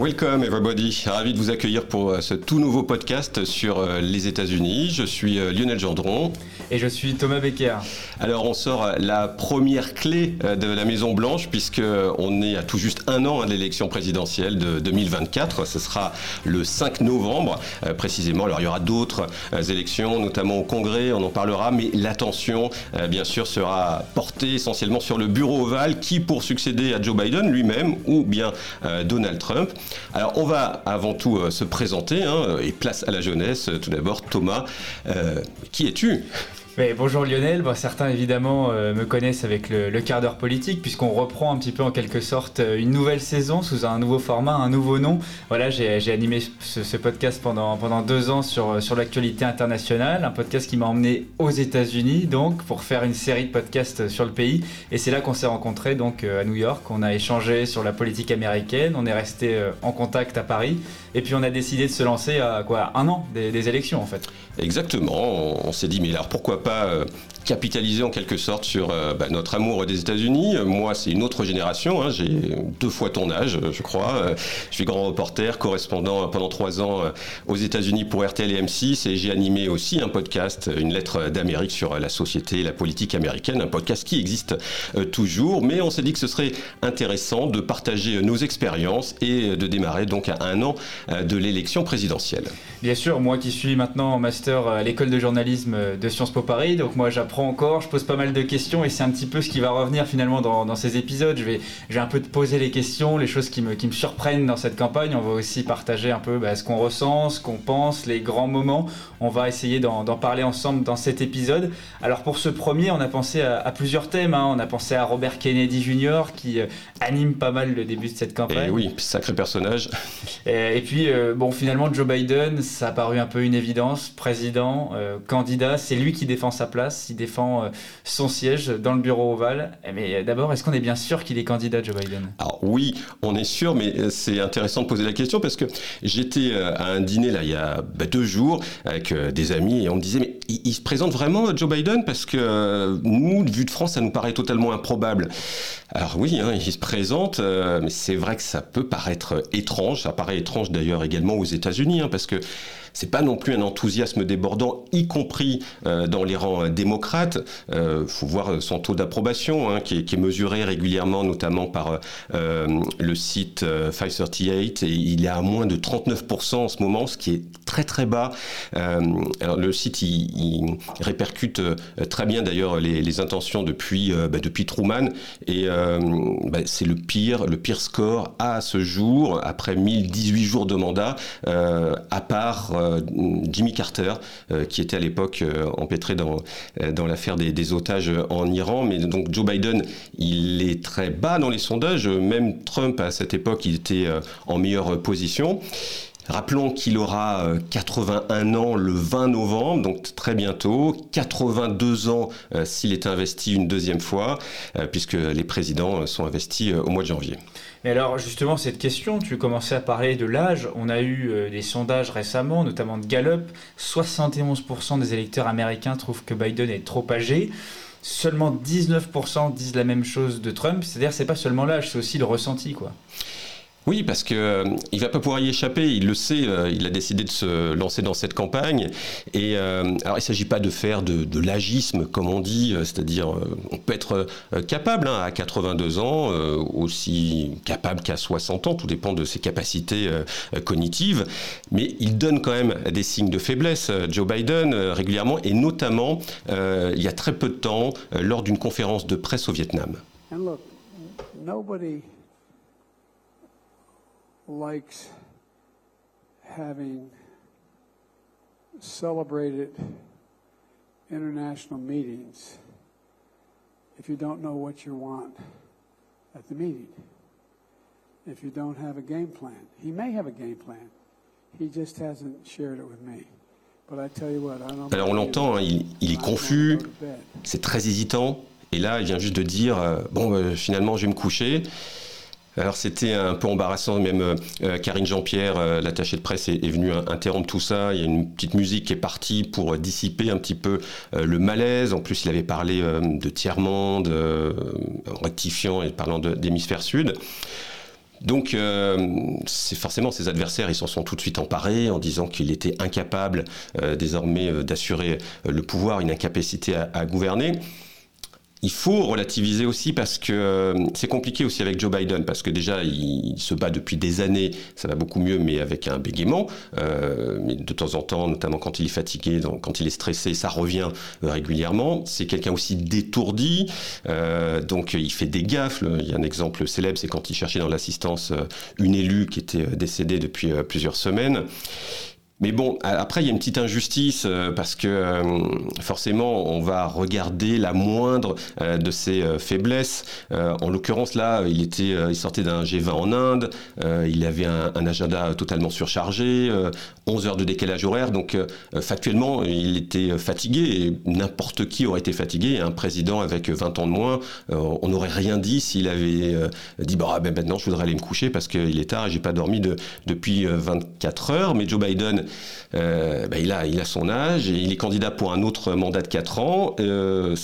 Welcome everybody, ravi de vous accueillir pour euh, ce tout nouveau podcast sur euh, les États-Unis. Je suis euh, Lionel Gendron. Et je suis Thomas Becker. Alors on sort la première clé de la Maison Blanche puisque on est à tout juste un an hein, de l'élection présidentielle de 2024. Ce sera le 5 novembre précisément. Alors il y aura d'autres élections, notamment au Congrès, on en parlera, mais l'attention bien sûr sera portée essentiellement sur le bureau ovale qui pour succéder à Joe Biden lui-même ou bien Donald Trump. Alors on va avant tout euh, se présenter hein, et place à la jeunesse. Tout d'abord Thomas, euh, qui es-tu? Bonjour Lionel, certains évidemment euh, me connaissent avec le, quart d'heure politique puisqu'on reprend un petit peu en quelque sorte euh, une nouvelle saison sous un nouveau format, un nouveau nom. Voilà, j'ai animé ce, podcast pendant, pendant deux ans sur, sur l'actualité internationale, un podcast qui m'a emmené aux États-Unis donc pour faire une série de podcasts sur le pays. Et c'est là qu'on s'est rencontrés donc euh, à New York, on a échangé sur la politique américaine, on est resté en contact à Paris. Et puis on a décidé de se lancer à quoi un an des, élections en fait. Exactement, on, s'est dit mais alors pourquoi pas euh, capitaliser en quelque sorte sur euh, bah, notre amour des États-Unis. Moi, c'est une autre génération. Hein. J'ai deux fois ton âge, je crois. Euh, je suis grand reporter, correspondant pendant trois ans aux États-Unis pour RTL et M6, et j'ai animé aussi un podcast, une lettre d'Amérique sur la société et la politique américaine, un podcast qui existe toujours. Mais on s'est dit que ce serait intéressant de partager nos expériences et de démarrer donc à un an de l'élection présidentielle. Bien sûr, moi qui suis maintenant en master à l'école de journalisme de Sciences Po Paris, donc moi j'apprends encore, je pose pas mal de questions et c'est un petit peu ce qui va revenir finalement dans, ces épisodes. Je vais, je vais un peu te poser les questions, les choses qui me, qui me surprennent dans cette campagne. On va aussi partager un peu bah, ce qu'on ressent, ce qu'on pense, les grands moments. On va essayer d'en parler ensemble dans cet épisode. Alors pour ce premier, on a pensé à, plusieurs thèmes. Hein. On a pensé à Robert Kennedy Jr. qui euh, anime pas mal le début de cette campagne. Et oui, sacré personnage. Et, puis euh, bon, finalement Joe Biden, ça a paru un peu une évidence. Président, euh, candidat, c'est lui qui défend sa place, il défend euh, son siège dans le bureau ovale. Mais d'abord, est-ce qu'on est bien sûr qu'il est candidat, Joe Biden? Alors oui, on est sûr, mais euh, c'est intéressant de poser la question parce que j'étais euh, à un dîner là il y a bah, deux jours avec des amis et on me disait mais il, se présente vraiment Joe Biden? Parce que nous, vu de France, ça nous paraît totalement improbable. Alors oui, hein, il se présente, mais c'est vrai que ça peut paraître étrange. Ça paraît étrange d'ailleurs également aux États-Unis hein, parce que c'est pas non plus un enthousiasme débordant, y compris euh, dans les rangs euh, démocrates. Euh, faut voir son taux d'approbation hein, qui, est, mesuré régulièrement, notamment par le site 538, et il est à moins de 39% en ce moment, ce qui est très très bas. alors le site il, répercute très bien d'ailleurs les, intentions depuis bah, depuis Truman et bah, c'est le pire le pire score à ce jour après 1018 jours de mandat à part euh, Jimmy Carter, euh, qui était à l'époque euh, empêtré dans, dans l'affaire des, otages en Iran. Mais donc Joe Biden, il est très bas dans les sondages. Même Trump, à cette époque, il était en meilleure position. Rappelons qu'il aura 81 ans le 20 novembre, donc très bientôt, 82 ans s'il est investi une deuxième fois, puisque les présidents sont investis au mois de janvier. Mais alors justement, cette question, tu commençais à parler de l'âge. On a eu euh, des sondages récemment, notamment de Gallup. 71% des électeurs américains trouvent que Biden est trop âgé. Seulement 19% disent la même chose de Trump. C'est-à-dire, c'est pas seulement l'âge, c'est aussi le ressenti, quoi. Oui, parce que euh, il va pas pouvoir y échapper. Il le sait. Euh, il a décidé de se lancer dans cette campagne. Et euh, alors, il s'agit pas de faire de, l'agisme, comme on dit, c'est-à-dire, on peut être capable hein, à 82 ans, aussi capable qu'à 60 ans. Tout dépend de ses capacités cognitives. Mais il donne quand même des signes de faiblesse, Joe Biden, régulièrement, et notamment il y a très peu de temps, lors d'une conférence de presse au Vietnam. Likes having celebrated international meetings if you don't know what you want at the meeting. If you don't have a game plan. He may have a game plan. He just hasn't shared it with me. Alors on l'entend, hein, il, il, est confus, c'est très hésitant, et là il vient juste de dire, euh, bon euh, finalement je vais me coucher, alors c'était un peu embarrassant, même euh, Karine Jean-Pierre, euh, l'attachée de presse, est, venue interrompre tout ça. Il y a une petite musique qui est partie pour dissiper un petit peu euh, le malaise. En plus, il avait parlé de tiers-monde, rectifiant et parlant d'hémisphère sud. Donc, forcément ses adversaires, ils s'en sont tout de suite emparés en disant qu'il était incapable désormais d'assurer le pouvoir, une incapacité à gouverner il faut relativiser aussi parce que euh, c'est compliqué aussi avec Joe Biden parce que déjà il, se bat depuis des années, ça va beaucoup mieux mais avec un bégaiement. Euh, mais de temps en temps, notamment quand il est fatigué, quand il est stressé, ça revient euh, régulièrement. C'est quelqu'un aussi détourdi, donc il fait des gaffes. Il y a un exemple célèbre, c'est quand il cherchait dans l'assistance une élue qui était décédée depuis plusieurs semaines. Mais bon, après, il y a une petite injustice euh, parce que euh, forcément, on va regarder la moindre euh, de ses faiblesses. en l'occurrence, là, il, était, il sortait d'un G20 en Inde, il avait un, un, agenda totalement surchargé, 11 heures de décalage horaire, donc factuellement, il était fatigué et n'importe qui aurait été fatigué. Un président avec 20 ans de moins, on n'aurait rien dit s'il avait dit bah, ben maintenant, je voudrais aller me coucher parce qu'il est tard et j'ai pas dormi de, depuis 24 heures. Mais Joe Biden, euh, il, a, il a son âge et il est candidat pour un autre mandat de 4 ans. Euh,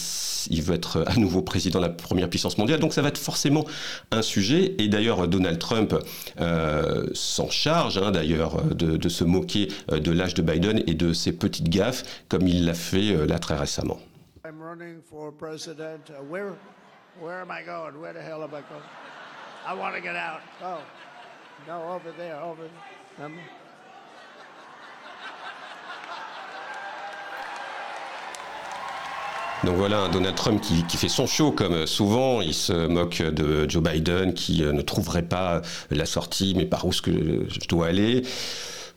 il veut être à nouveau président de la première puissance mondiale. Donc ça va être forcément un sujet. Et d'ailleurs, Donald Trump euh, s'en charge, hein, d'ailleurs, de, se moquer de l'âge de Biden et de ses petites gaffes, comme il l'a fait là très récemment. I'm running for president. Uh, where, where am I going? Where the hell am I going? I want to get out. Oh, no, over there, there. Donc voilà un Donald Trump qui, fait son show comme souvent. Il se moque de Joe Biden qui euh, ne trouverait pas la sortie, mais par où je dois aller?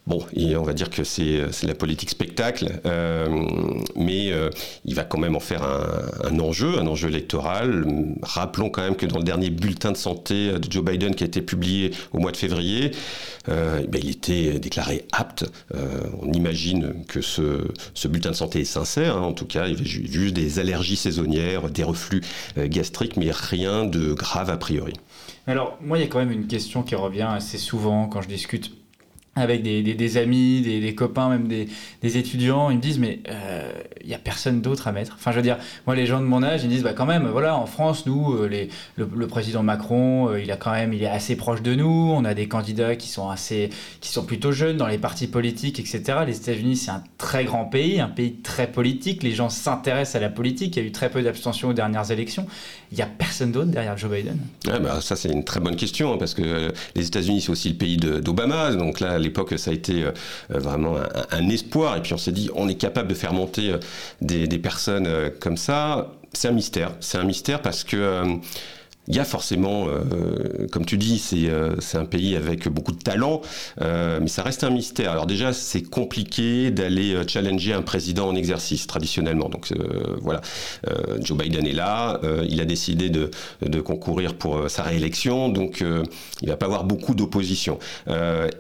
Bon, on va dire que c'est la politique spectacle, euh, mais euh, il va quand même en faire un, enjeu, un enjeu électoral. Rappelons quand même que dans le dernier bulletin de santé de Joe Biden qui a été publié au mois de février, euh, ben, il était déclaré apte. on imagine que ce, bulletin de santé est sincère. Hein. en tout cas, il y avait juste des allergies saisonnières, des reflux gastriques, mais rien de grave a priori. Alors, moi, il y a quand même une question qui revient assez souvent quand je discute avec des, amis, des, copains, même des, étudiants, ils me disent mais il euh, n'y a personne d'autre à mettre. Enfin, je veux dire, moi, les gens de mon âge, ils me disent bah quand même, voilà, en France, nous, euh, le, président Macron, euh, il a quand même, il est assez proche de nous. On a des candidats qui sont assez, qui sont plutôt jeunes dans les partis politiques, etc. Les États-Unis, c'est un très grand pays, un pays très politique. Les gens s'intéressent à la politique. Il y a eu très peu d'abstention aux dernières élections. Il n'y a personne d'autre derrière Joe Biden? Ah bah, ça, c'est une très bonne question hein, parce que les États-Unis, c'est aussi le pays d'Obama, donc là l'époque, ça a été euh, euh, vraiment un, espoir. Et puis on s'est dit, on est capable de faire monter euh, des, des personnes comme ça. C'est un mystère. C'est un mystère parce que il y a forcément, euh, comme tu dis, c'est euh, un pays avec beaucoup de talent, euh, mais ça reste un mystère. Alors déjà, c'est compliqué d'aller euh, challenger un président en exercice traditionnellement. Donc euh, voilà, Joe Biden est là, il a décidé de, de, concourir pour sa réélection, donc il va pas avoir beaucoup d'opposition.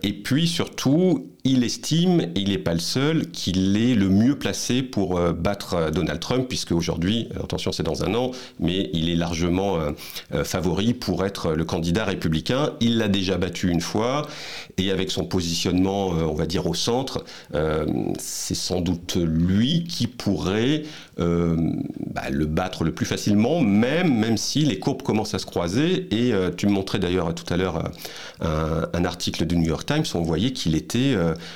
et puis surtout, il estime, et il n'est pas le seul, qu'il est le mieux placé pour euh, battre euh, Donald Trump, puisque aujourd'hui, euh, attention c'est dans un an, mais il est largement favori pour être le candidat républicain. Il l'a déjà battu une fois, et avec son positionnement, on va dire, au centre, c'est sans doute lui qui pourrait bah, le battre le plus facilement, même, si les courbes commencent à se croiser. Et tu me montrais d'ailleurs tout à l'heure un, article du New York Times, on voyait qu'il était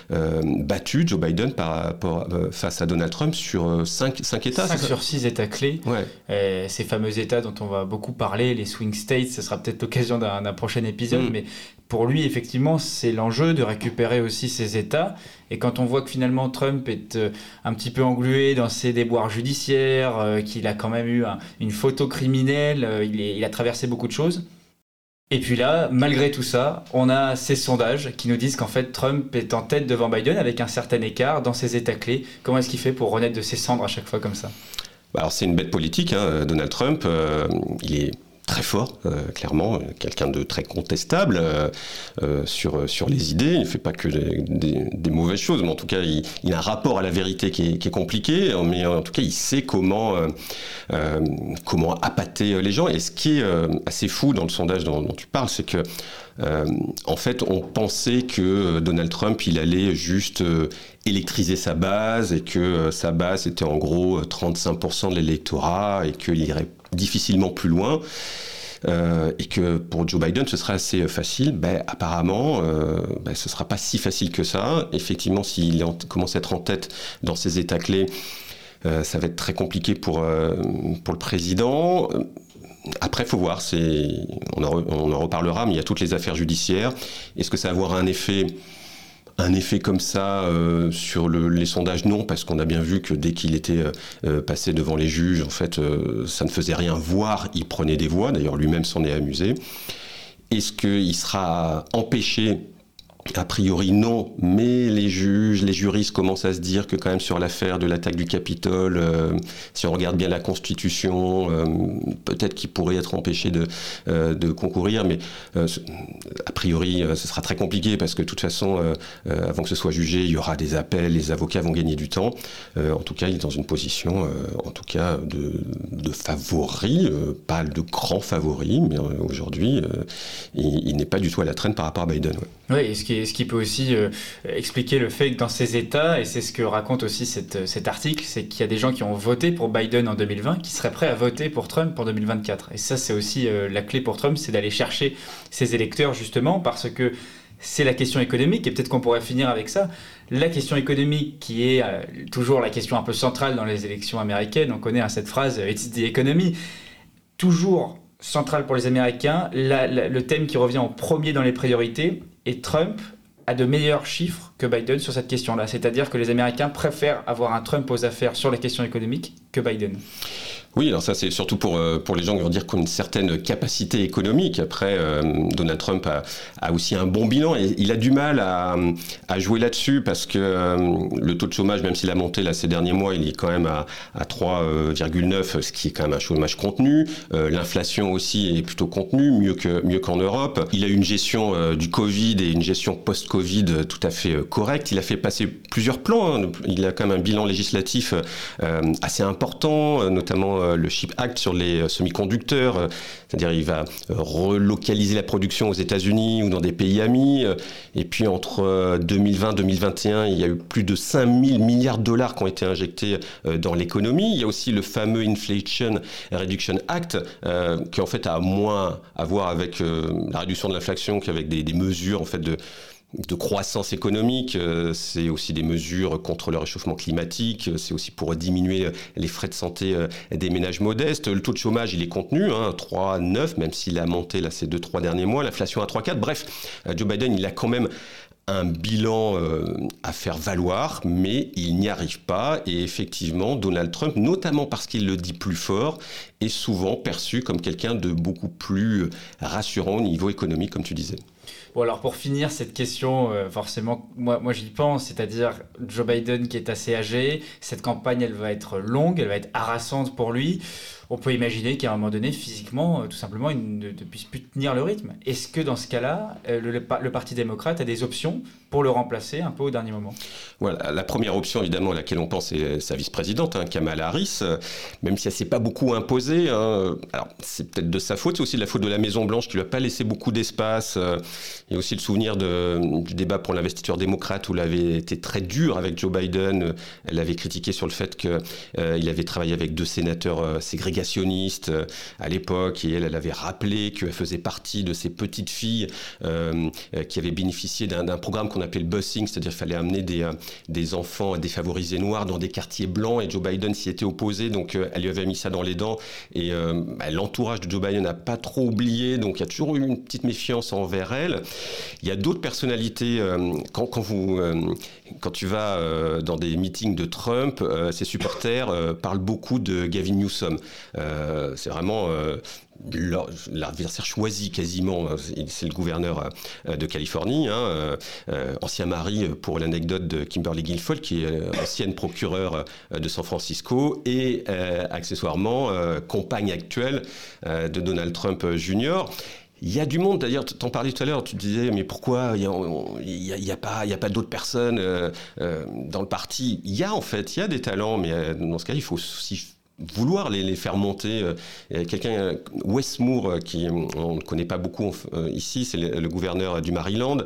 battu, Joe Biden, par euh, face à Donald Trump sur 5, euh, 5 États. 5 sur 6 États clés. Ouais. ces fameux États dont on va beaucoup parler, les swing states, ce sera peut-être l'occasion d'un prochain épisode, mm. mais pour lui, effectivement, c'est l'enjeu de récupérer aussi ces États. Et quand on voit que finalement Trump est un petit peu englué dans ses déboires judiciaires, qu'il a quand même eu une photo criminelle, il, il, a traversé beaucoup de choses, et puis là, malgré tout ça, on a ces sondages qui nous disent qu'en fait Trump est en tête devant Biden avec un certain écart dans ses états clés. Comment est-ce qu'il fait pour renaître de ses cendres à chaque fois comme ça? Bah Alors c'est une bête politique, hein, Donald Trump. Euh, il est très fort, euh, clairement, quelqu'un de très contestable euh, euh, sur, sur les idées. Il ne fait pas que des, mauvaises choses, mais en tout cas, il, a un rapport à la vérité qui est, compliqué, mais en tout cas, il sait comment, comment appâter les gens. Et ce qui est assez fou dans le sondage dont, tu parles, c'est que en fait, on pensait que Donald Trump, il allait juste électriser sa base et que sa base était en gros 35% de l'électorat et qu'il irait difficilement plus loin. et que pour Joe Biden, ce serait assez facile. Ben, apparemment, ben, ce ne sera pas si facile que ça. Effectivement, s'il commence à être en tête dans ces États clés, ça va être très compliqué pour, pour le président. Après, faut voir, on, on en reparlera, mais il y a toutes les affaires judiciaires. Est-ce que ça va avoir un effet un effet comme ça euh, sur les sondages, non, parce qu'on a bien vu que dès qu'il était euh, euh, passé devant les juges, en fait, ça ne faisait rien voir, il prenait des voix, d'ailleurs lui-même s'en est amusé. Est-ce qu'il sera empêché a priori non, mais les juges, les juristes commencent à se dire que quand même sur l'affaire de l'attaque du Capitole, euh, si on regarde bien la Constitution, euh, peut-être qu'il pourrait être empêché de, euh, concourir, mais a priori ce sera très compliqué parce que de toute façon, avant que ce soit jugé, il y aura des appels, les avocats vont gagner du temps. en tout cas, il est dans une position, en tout cas, de, favori, pas de grand favori, mais aujourd'hui, il, n'est pas du tout à la traîne par rapport à Biden. Ce qui peut aussi euh, expliquer le fait que dans ces États, et c'est ce que raconte aussi cette, cet article, c'est qu'il y a des gens qui ont voté pour Biden en 2020 qui seraient prêts à voter pour Trump en 2024. Et ça, c'est aussi euh, la clé pour Trump, c'est d'aller chercher ses électeurs justement parce que c'est la question économique, et peut-être qu'on pourrait finir avec ça. La question économique, qui est euh, toujours la question un peu centrale dans les élections américaines, on connaît hein, cette phrase It's the economy. Toujours centrale pour les Américains, le thème qui revient en premier dans les priorités, et Trump a de meilleurs chiffres que Biden sur cette question-là. C'est-à-dire que les Américains préfèrent avoir un Trump aux affaires sur les questions économiques que Biden. Oui, alors ça c'est surtout pour, euh, pour les gens qui vont dire qu'on a une certaine capacité économique. Après, euh, Donald Trump a, a, aussi un bon bilan et il a du mal à, à jouer là-dessus parce que euh, le taux de chômage, même s'il a monté là ces derniers mois, il est quand même à, à 3,9, ce qui est quand même un chômage contenu. L'inflation aussi est plutôt contenue, mieux que mieux qu'en Europe. Il a une gestion du Covid et une gestion post-Covid tout à fait correcte. Il a fait passer plusieurs plans. Hein. Il a quand même un bilan législatif assez important, notamment euh, le Chip Act sur les euh, semi-conducteurs, euh, c'est-à-dire il va relocaliser la production aux États-Unis ou dans des pays amis. Et puis entre 2020 2021, il y a eu plus de 5 000 milliards de dollars qui ont été injectés dans l'économie. Il y a aussi le fameux Inflation Reduction Act, qui en fait a moins à voir avec la réduction de l'inflation qu'avec des, des mesures en fait de de croissance économique, euh, c'est aussi des mesures contre le réchauffement climatique, euh, c'est aussi pour diminuer euh, les frais de santé des ménages modestes. Le taux de chômage, il est contenu, hein, 3,9, même s'il a monté là ces deux, trois derniers mois, l'inflation à 3,4. Bref, Joe Biden, il a quand même un bilan à faire valoir, mais il n'y arrive pas. Et effectivement, Donald Trump, notamment parce qu'il le dit plus fort, est souvent perçu comme quelqu'un de beaucoup plus rassurant au niveau économique, comme tu disais. Bon, alors pour finir cette question, euh, forcément, moi, moi j'y pense, c'est-à-dire Joe Biden qui est assez âgé, cette campagne elle va être longue, elle va être harassante pour lui on peut imaginer qu'à un moment donné, physiquement, euh, tout simplement, il ne, puisse plus tenir le rythme. Est-ce que dans ce cas-là, euh, le, Parti démocrate a des options pour le remplacer un peu au dernier moment? Voilà, la première option, évidemment, à laquelle on pense, c'est sa vice-présidente, hein, Kamala Harris, euh, même si elle ne s'est pas beaucoup imposée. Hein, alors, c'est peut-être de sa faute, c'est aussi de la faute de la Maison-Blanche qui lui a pas laissé beaucoup d'espace. il y a aussi le souvenir du débat pour l'investiture démocrate où il avait été très dur avec Joe Biden. Elle avait critiqué sur le fait qu'il avait travaillé avec deux sénateurs ségrégés euh, à l'époque, et elle, elle avait rappelé qu'elle faisait partie de ces petites filles euh, euh, qui avaient bénéficié d'un programme qu'on appelait le busing, c'est-à-dire qu'il fallait amener des, des enfants défavorisés noirs dans des quartiers blancs, et Joe Biden s'y était opposé, donc elle lui avait mis ça dans les dents, et bah, l'entourage de Joe Biden n'a pas trop oublié, donc il y a toujours eu une petite méfiance envers elle. Il y a d'autres personnalités, quand, quand tu vas dans des meetings de Trump, ses supporters parlent beaucoup de Gavin Newsom. Euh, c'est vraiment euh, l'adversaire choisi quasiment, euh, c'est le gouverneur de Californie, hein, ancien mari pour l'anecdote de Kimberly Guilfoyle, qui est ancienne procureure de San Francisco et accessoirement compagne actuelle de Donald Trump Jr. Il y a du monde, d'ailleurs, tu en parlais tout à l'heure, tu disais, mais pourquoi il n'y a, pas d'autres personnes dans le parti? Il y a en fait, il y a des talents, mais dans ce cas, il faut aussi vouloir les, faire monter. Euh, quelqu'un, euh, Wes Moore, euh, qui on ne connaît pas beaucoup ici, c'est le, gouverneur du Maryland.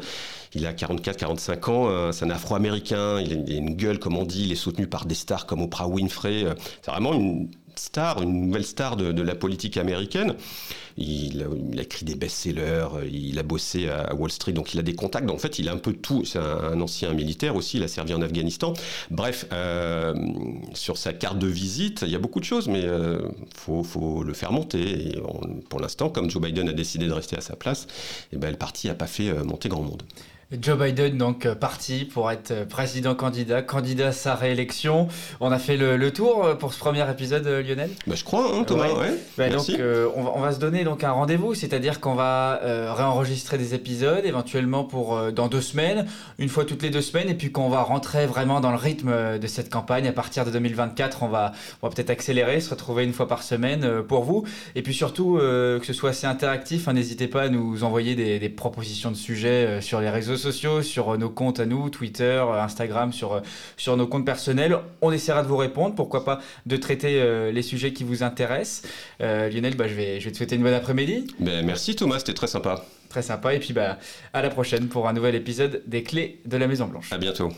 Il a 44-45 ans, c'est un Afro-américain, il a une gueule, comme on dit, il est soutenu par des stars comme Oprah Winfrey. C'est vraiment une star, une nouvelle star de, la politique américaine. Il a, écrit des best-sellers, il a bossé à Wall Street, donc il a des contacts. en fait, il a un peu tout. C'est un, ancien militaire aussi, il a servi en Afghanistan. Bref, euh, sur sa carte de visite, il y a beaucoup de choses, mais il euh, faut, le faire monter. Pour l'instant, comme Joe Biden a décidé de rester à sa place, et eh ben, le parti n'a pas fait euh, monter grand monde. Joe Biden donc euh, parti pour être euh, président candidat, candidat à sa réélection. On a fait le, tour euh, pour ce premier épisode, Lionel. Bah, je crois, hein, Thomas. Ouais. Bah, donc, on, va, se donner donc un rendez-vous, c'est-à-dire qu'on va réenregistrer des épisodes, éventuellement pour dans deux semaines, une fois toutes les deux semaines, et puis qu'on va rentrer vraiment dans le rythme de cette campagne. À partir de 2024, on va, on va peut-être accélérer, se retrouver une fois par semaine pour vous, et puis surtout que ce soit assez interactif. Hein, n'hésitez pas à nous envoyer des, des propositions de sujets sur les réseaux sociaux, sur nos comptes à nous, Twitter, Instagram, sur, sur nos comptes personnels. On essaiera de vous répondre, pourquoi pas de traiter euh, les sujets qui vous intéressent. Euh, Lionel, bah, je, vais, je vais te souhaiter une bonne après-midi. Ben, merci Thomas, c'était très sympa. Très sympa. Et puis bah, à la prochaine pour un nouvel épisode des clés de la Maison Blanche. À bientôt.